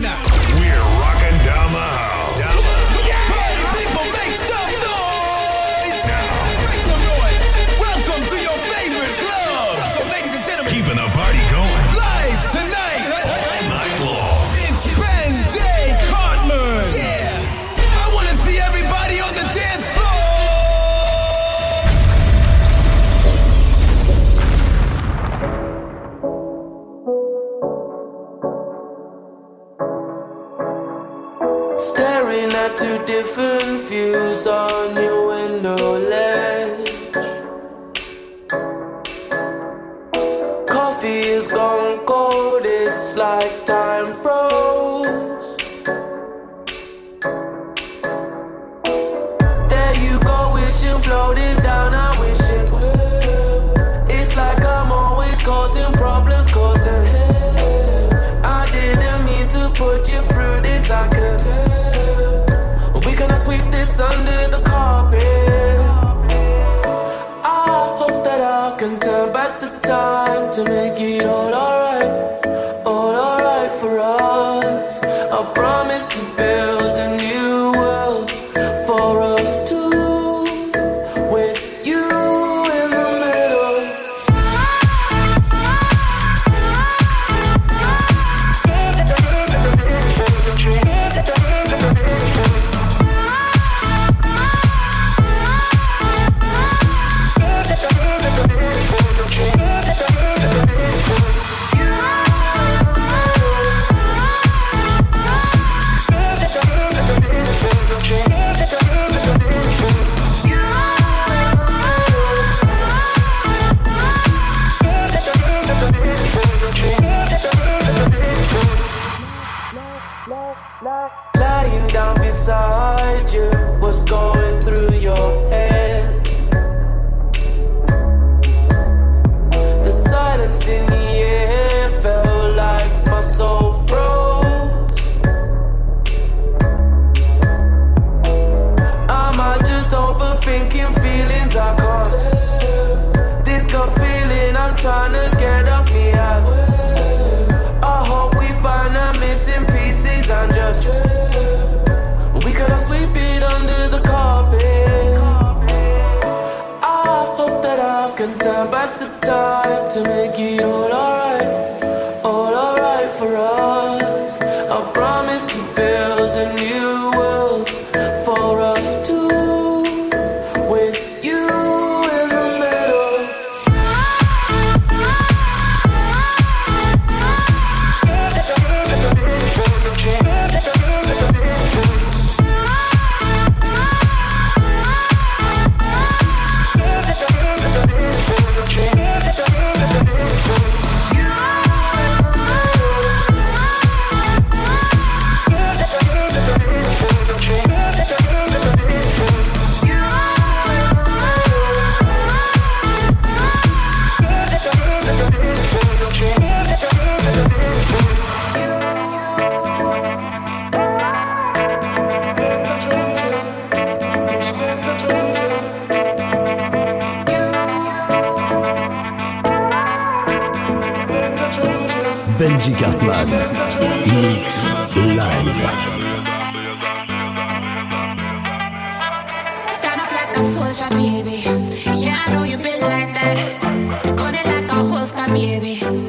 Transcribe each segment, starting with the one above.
now. a soldier, baby. Yeah, I know you been like that. Got it like a holster, baby.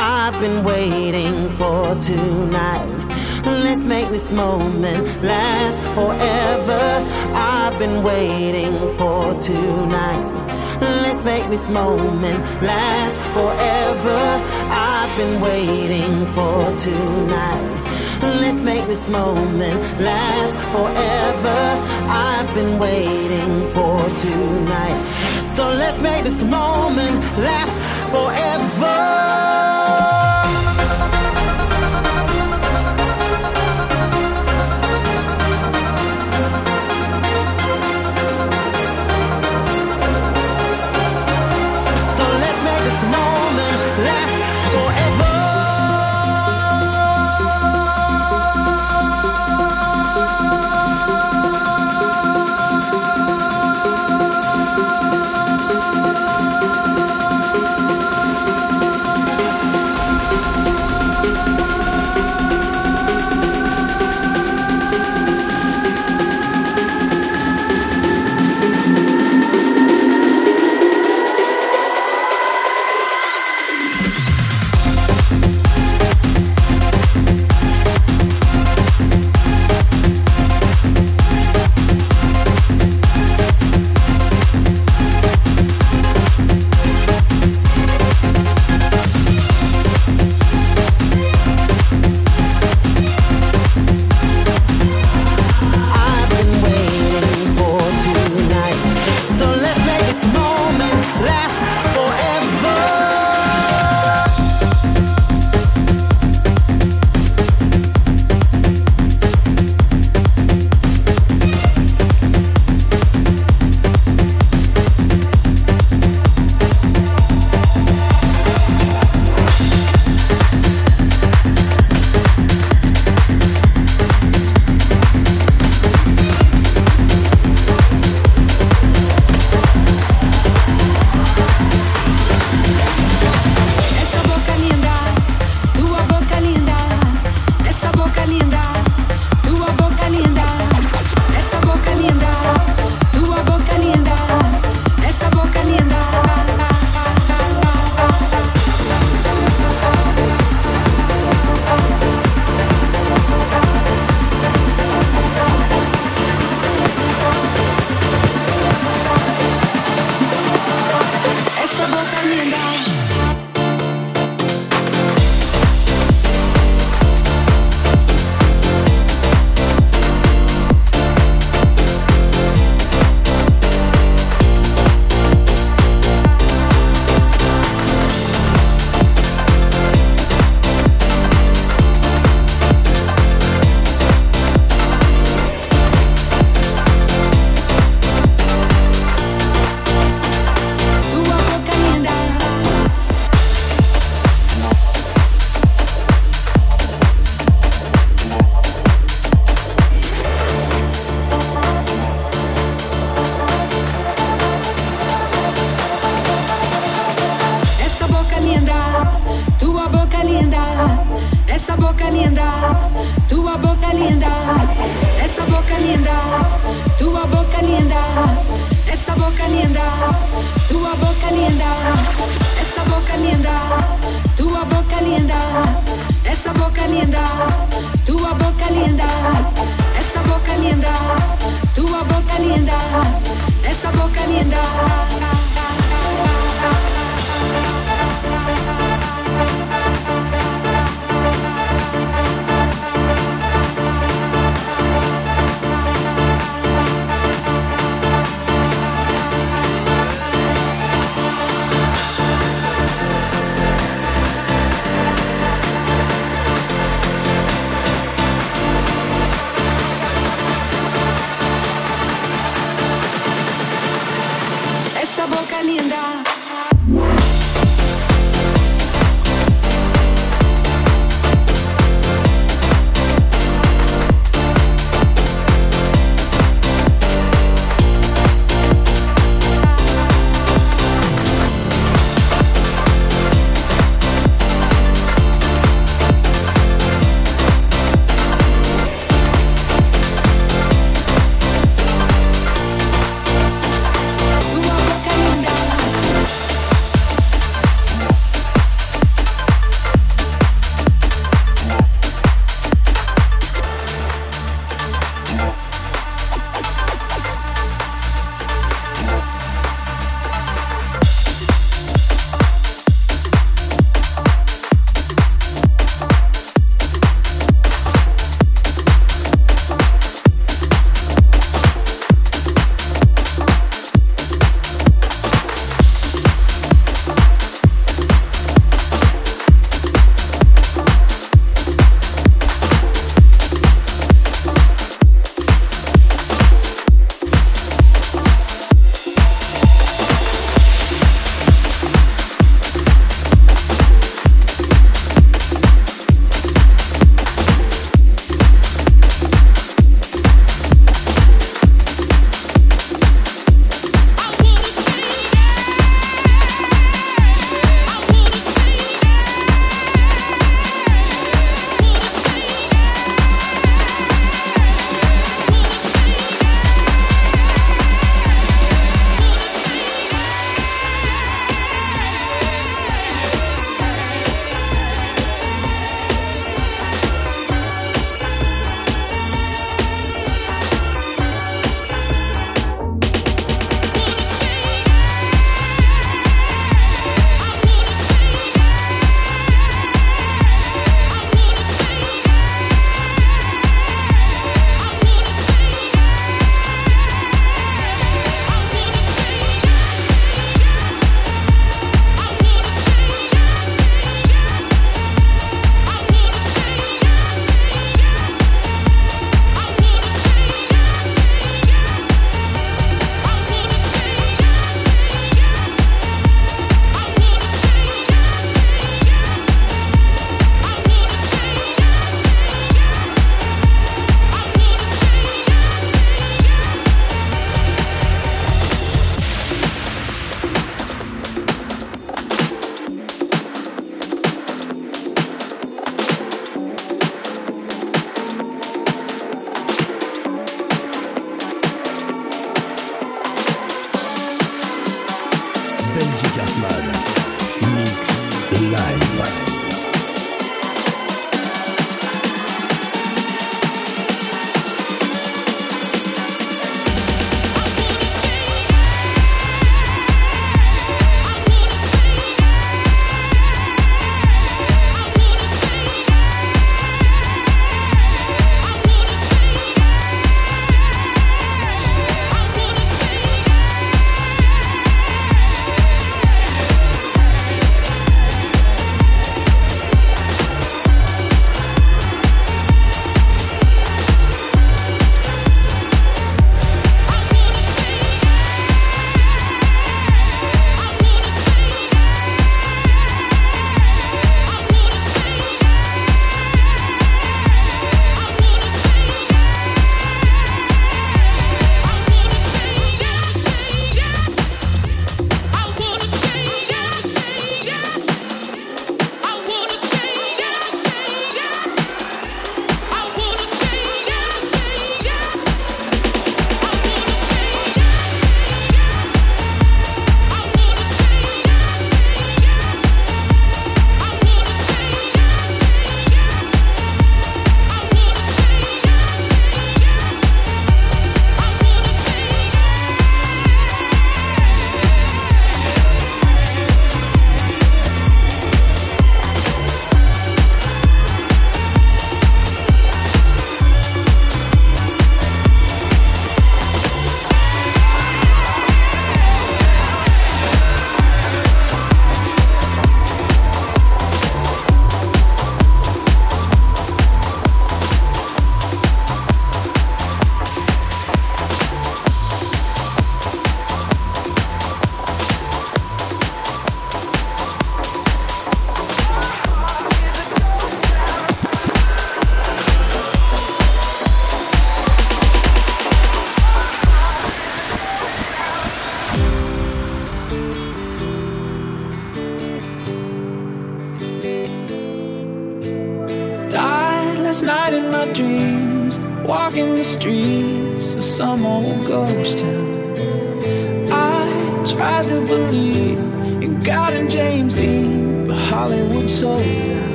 I've been waiting for tonight. Let's make this moment last forever. I've been waiting for tonight. Let's make this moment last forever. I've been waiting for tonight. Let's make this moment last forever. I've been waiting for tonight. So let's make this moment last forever.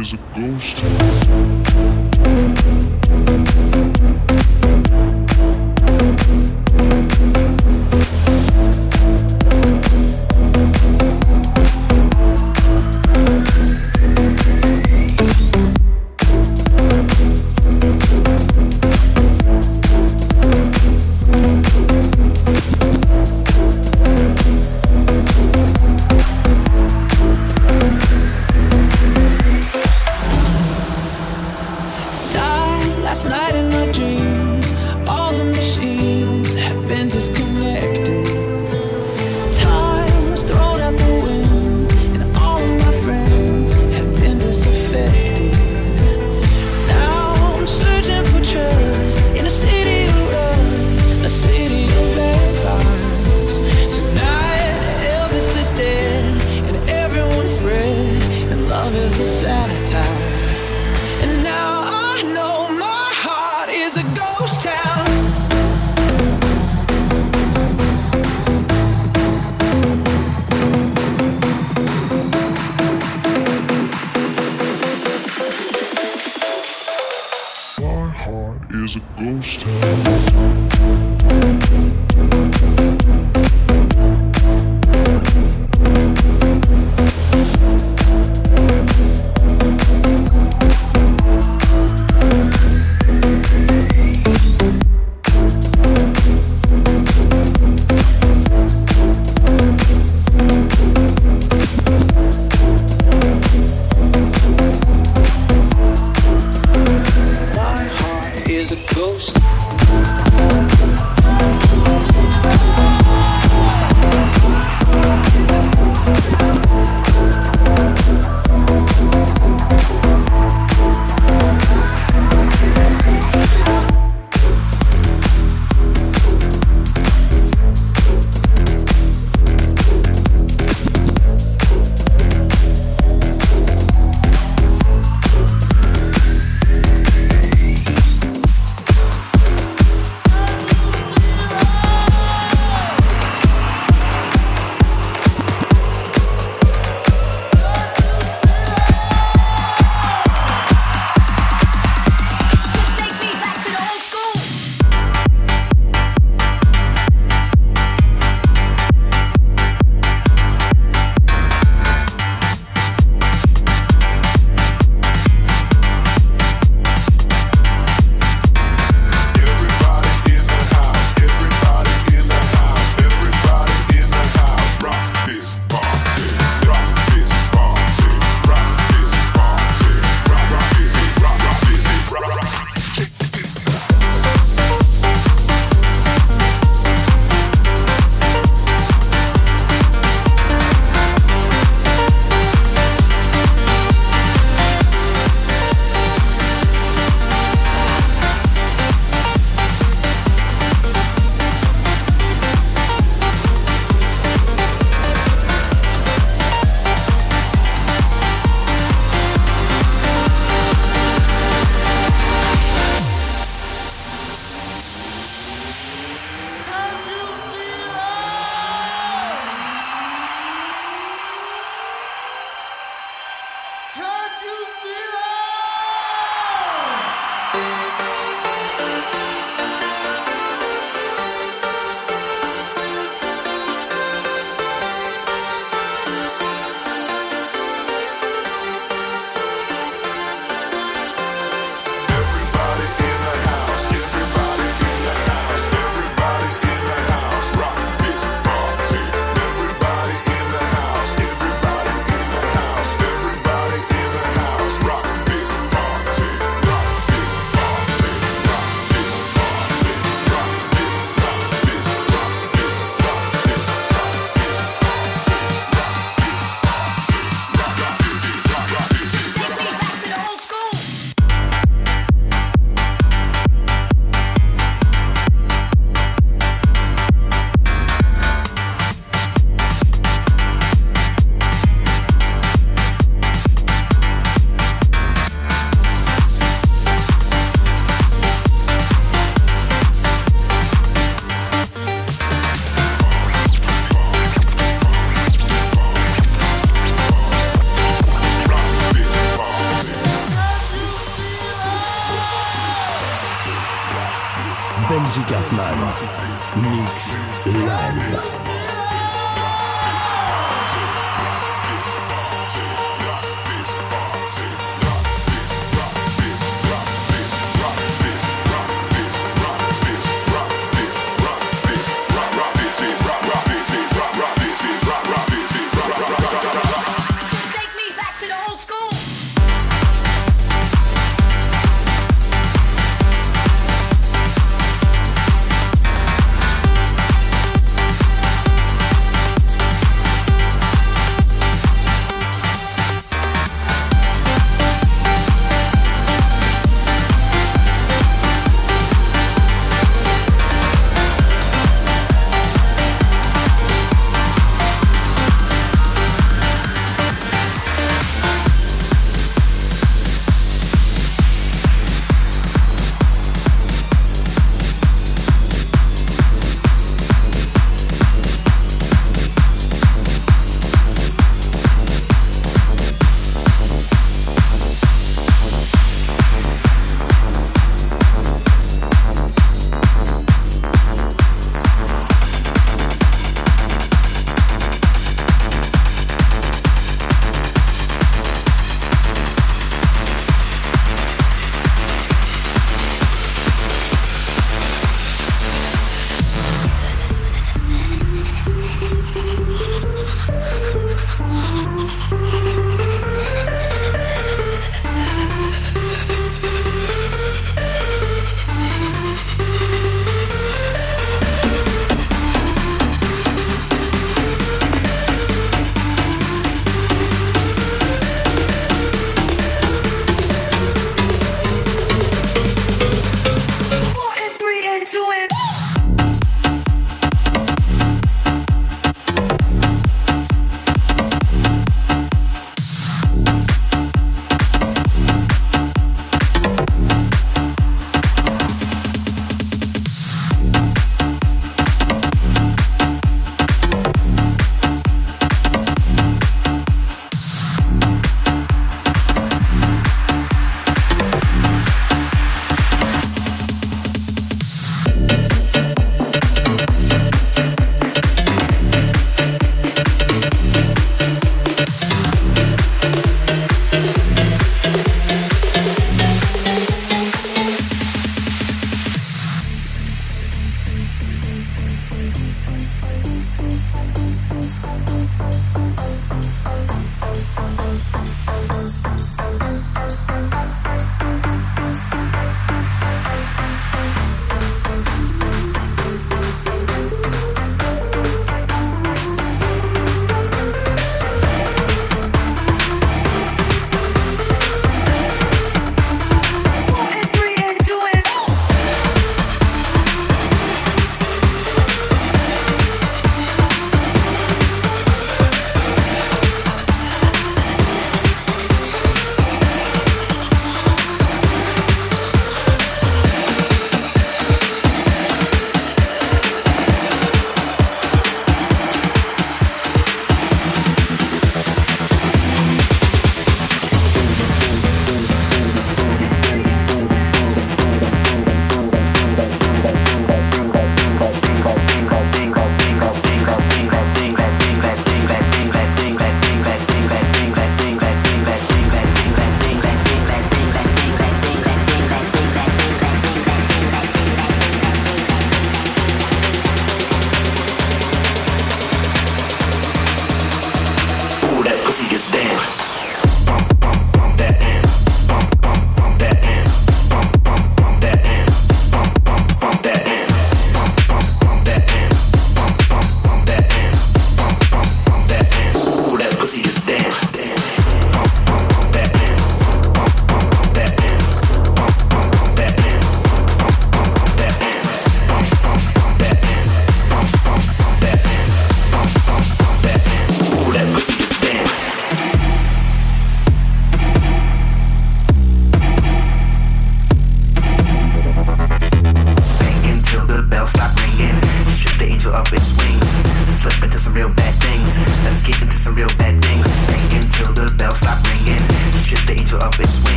Is a ghost.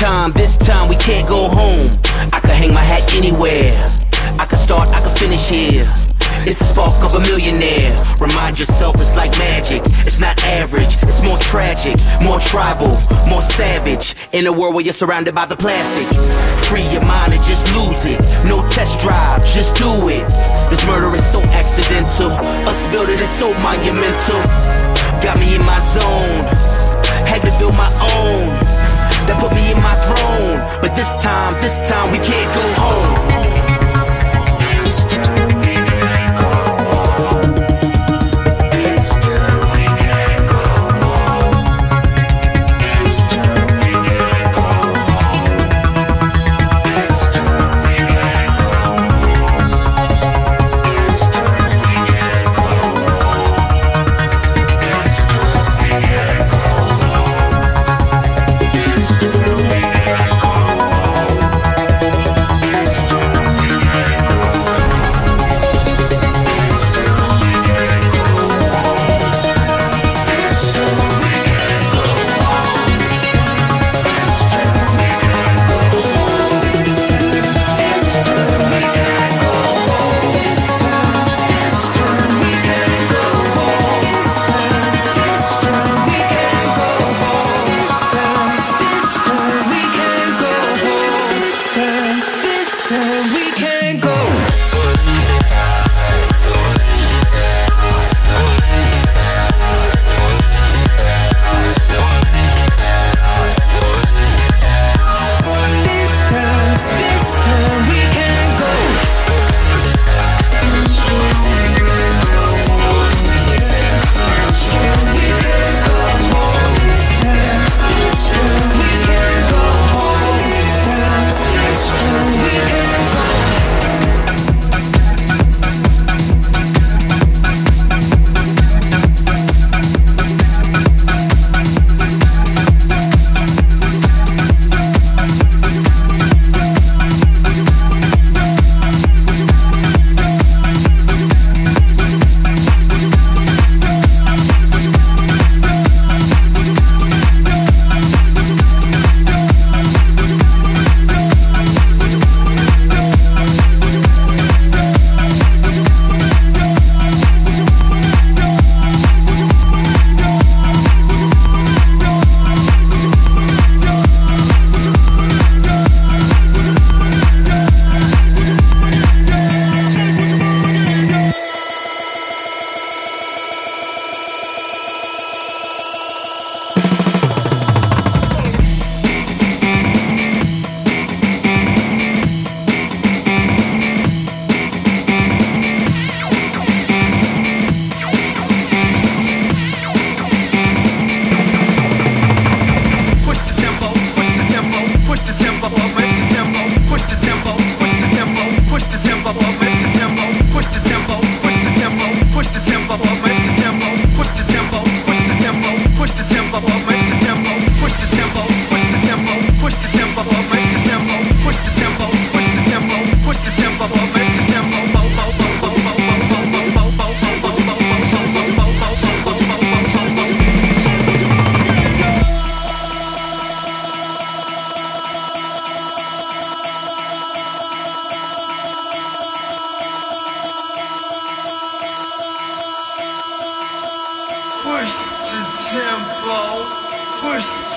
Time, this time we can't go home. I could hang my hat anywhere. I could start, I could finish here. It's the spark of a millionaire. Remind yourself it's like magic. It's not average, it's more tragic, more tribal, more savage. In a world where you're surrounded by the plastic. Free your mind and just lose it. No test drive, just do it. This murder is so accidental. Us building is so monumental. Got me in my zone. Had to build my own. That put me in my throne. But this time, this time we can't go home.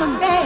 on a bed.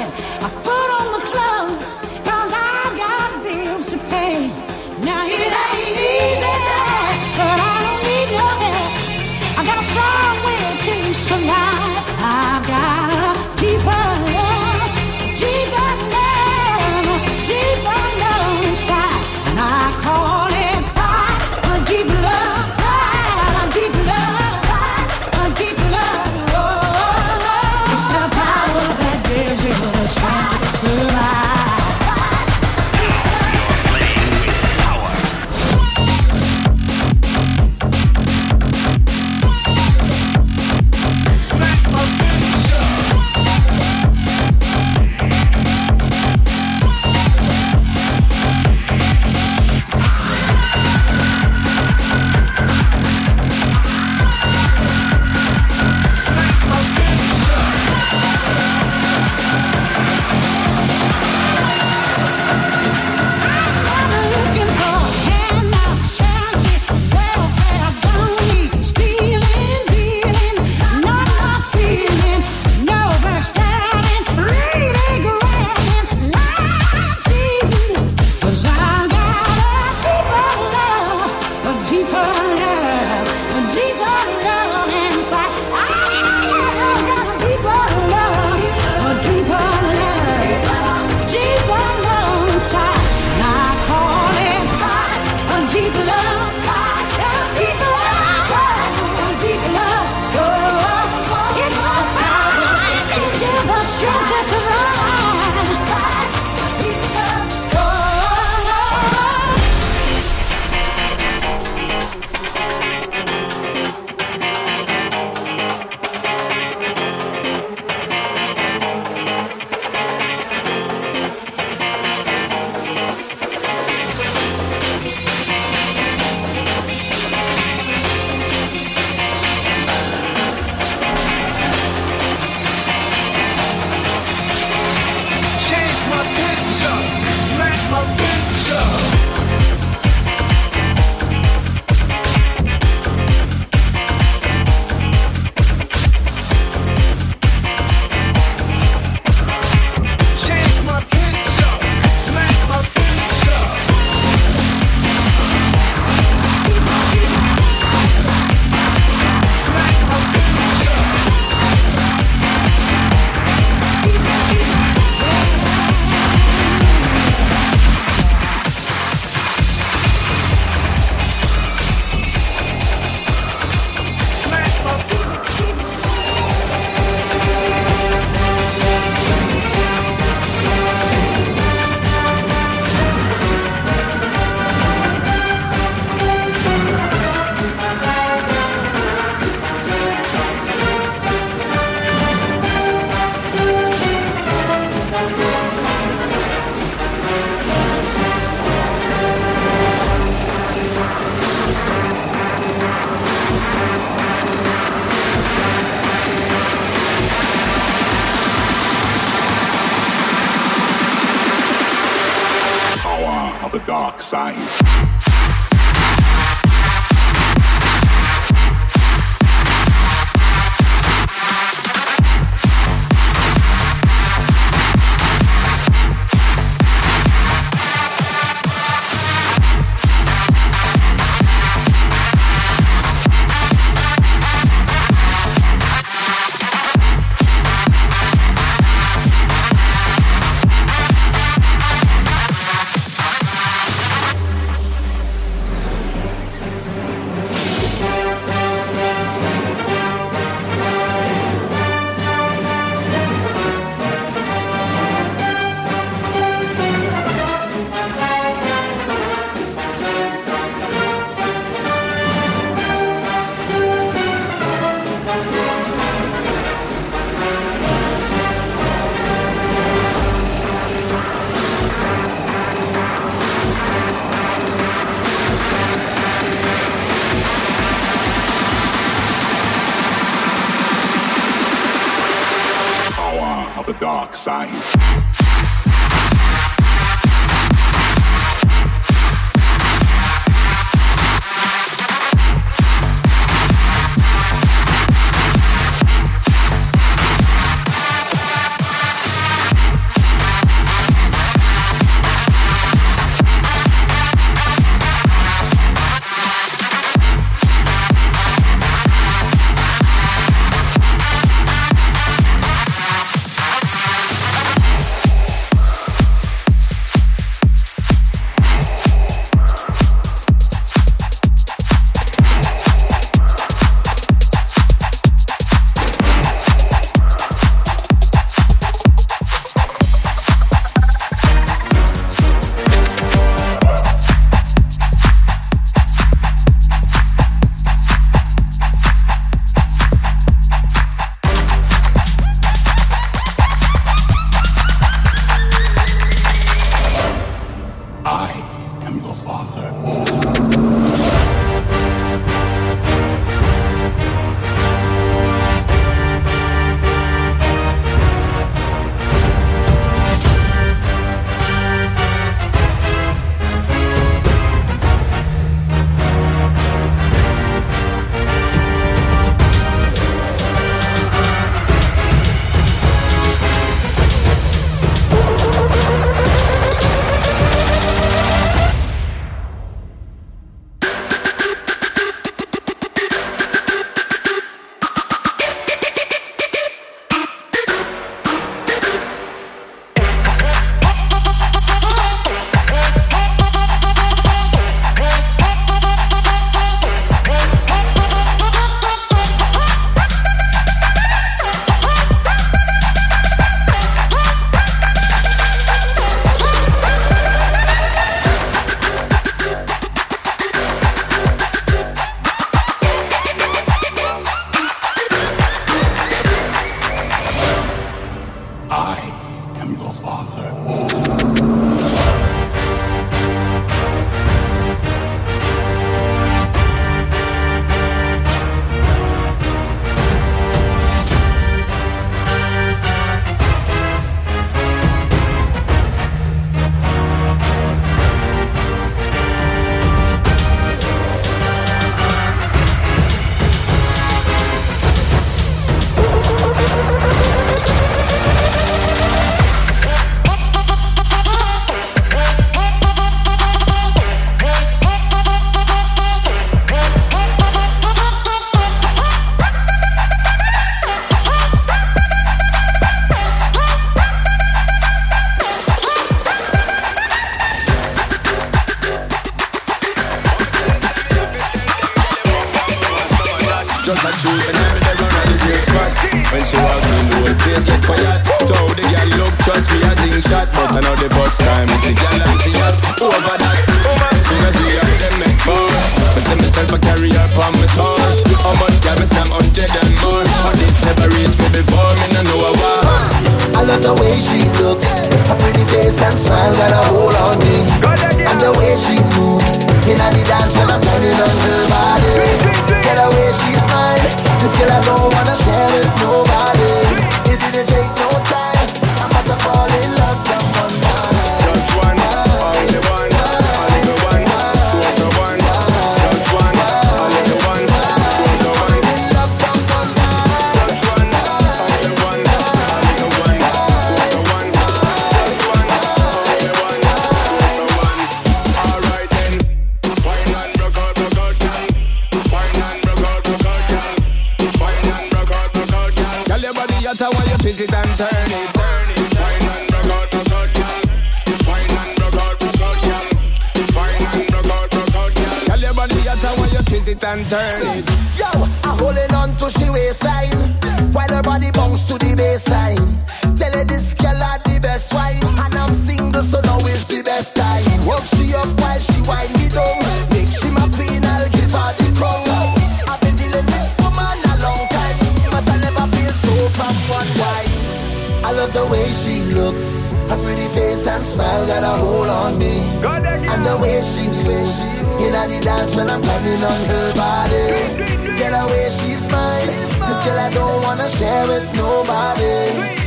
And the way she moves In the dance when I'm coming on her body. Get away, she's mine. This girl I don't wanna share with nobody.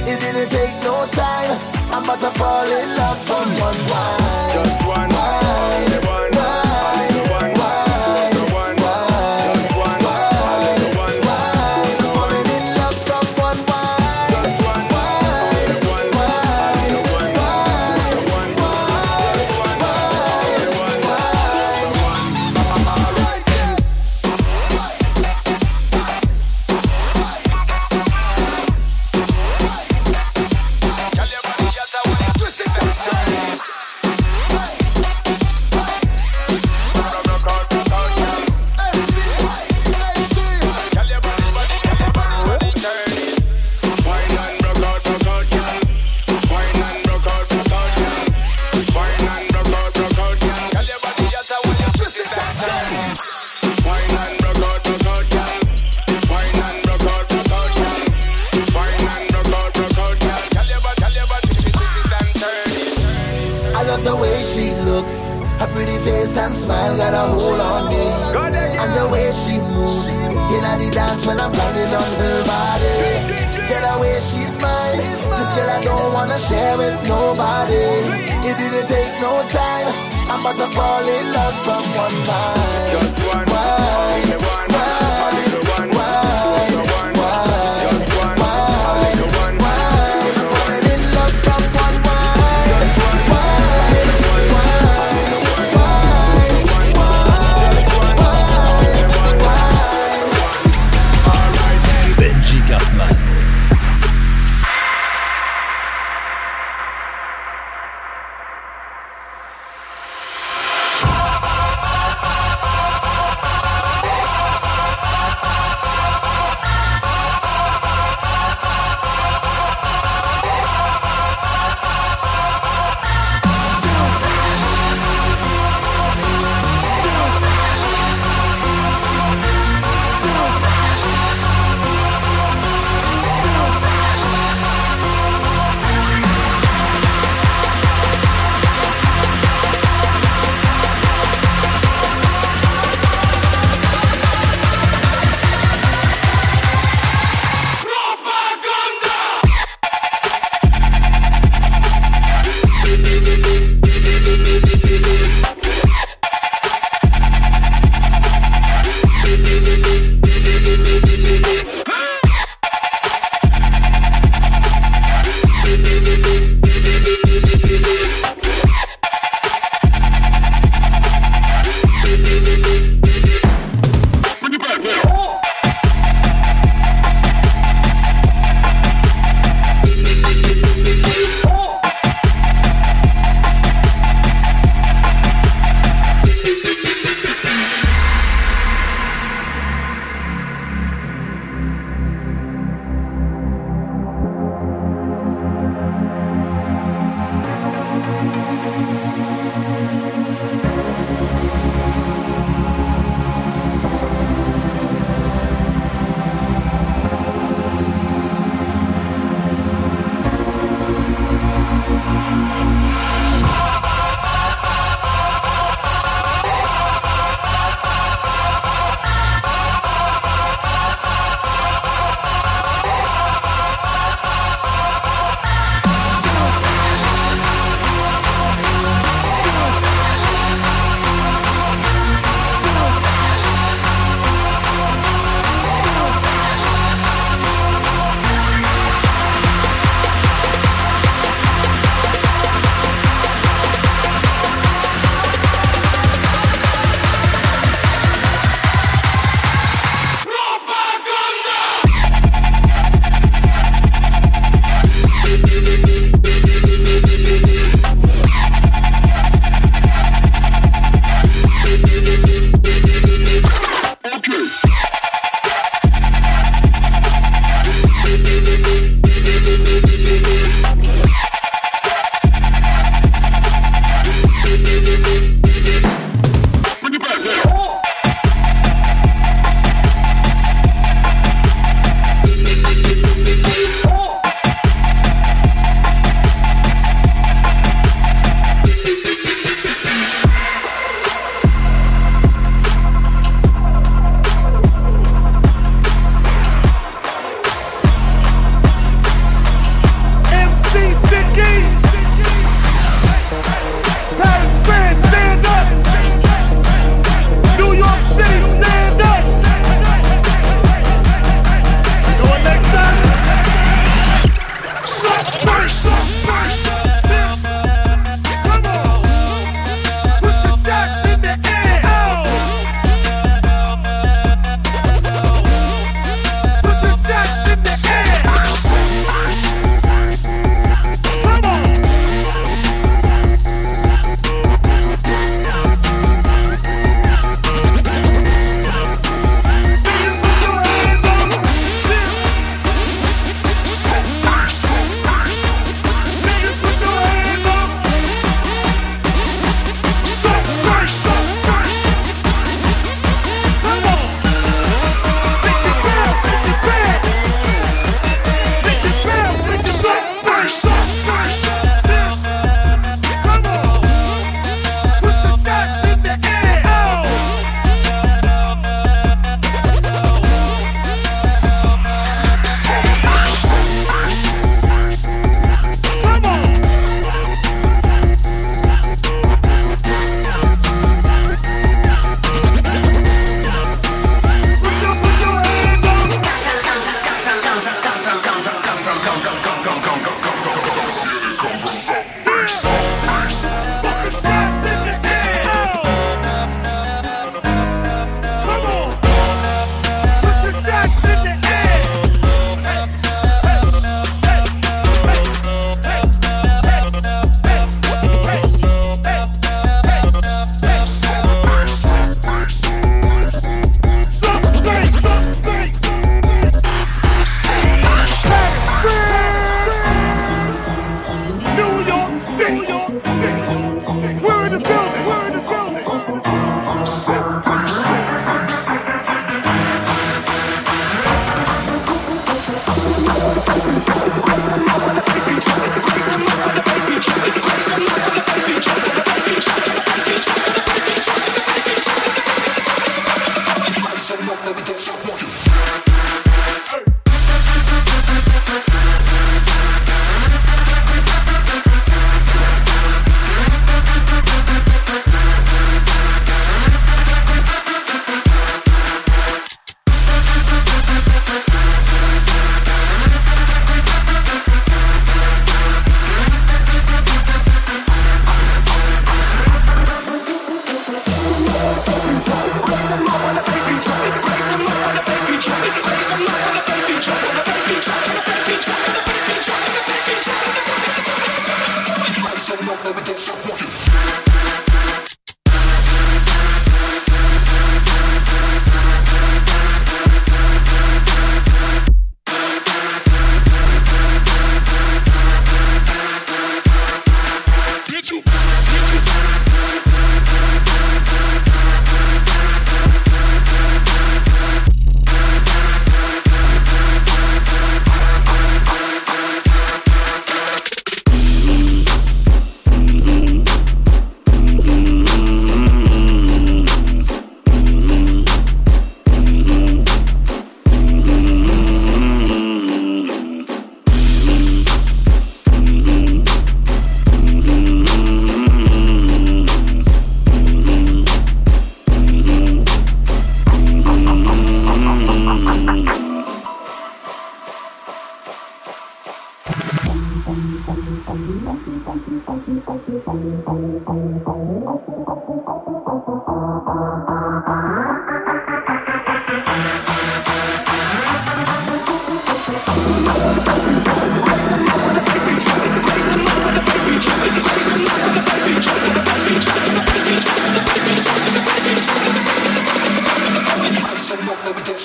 It didn't take no time. I'm about to fall in love from one wine. Just one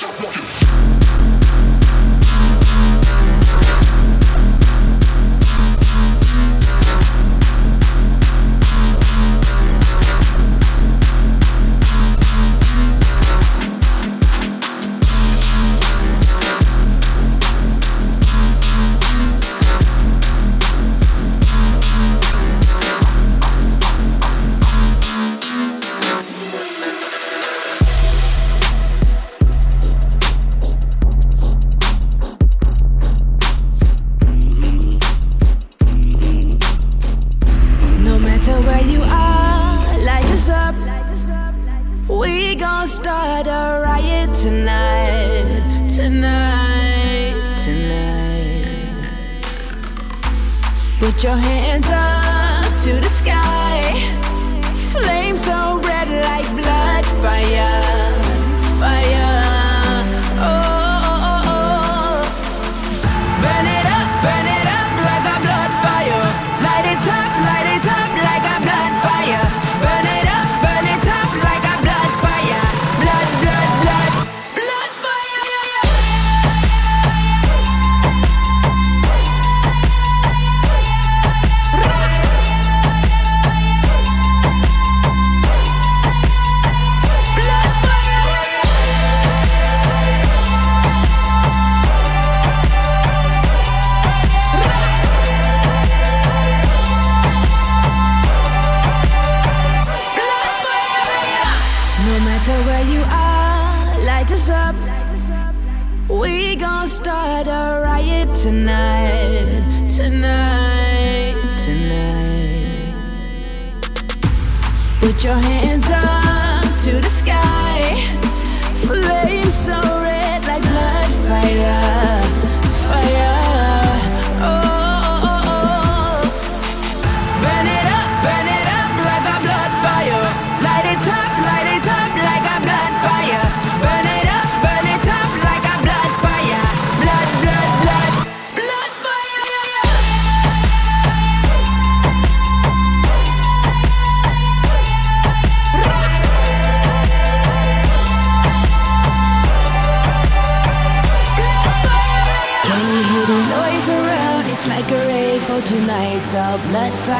stop walking. Put your hands up.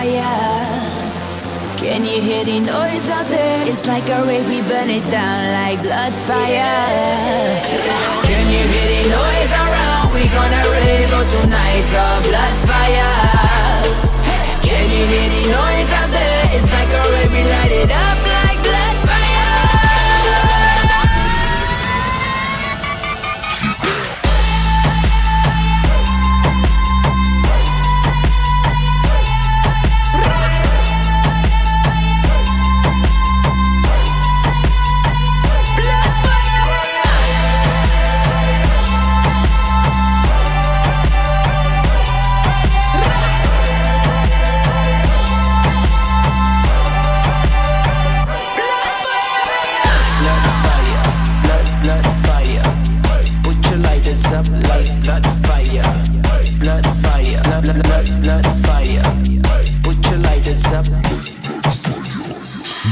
fire. Can you hear the noise out there? It's like a rave, we burn it down like blood fire. Can you hear the noise around? We gonna rave all tonight, a blood fire. Can you hear the noise out there? It's like a rave, we light it up.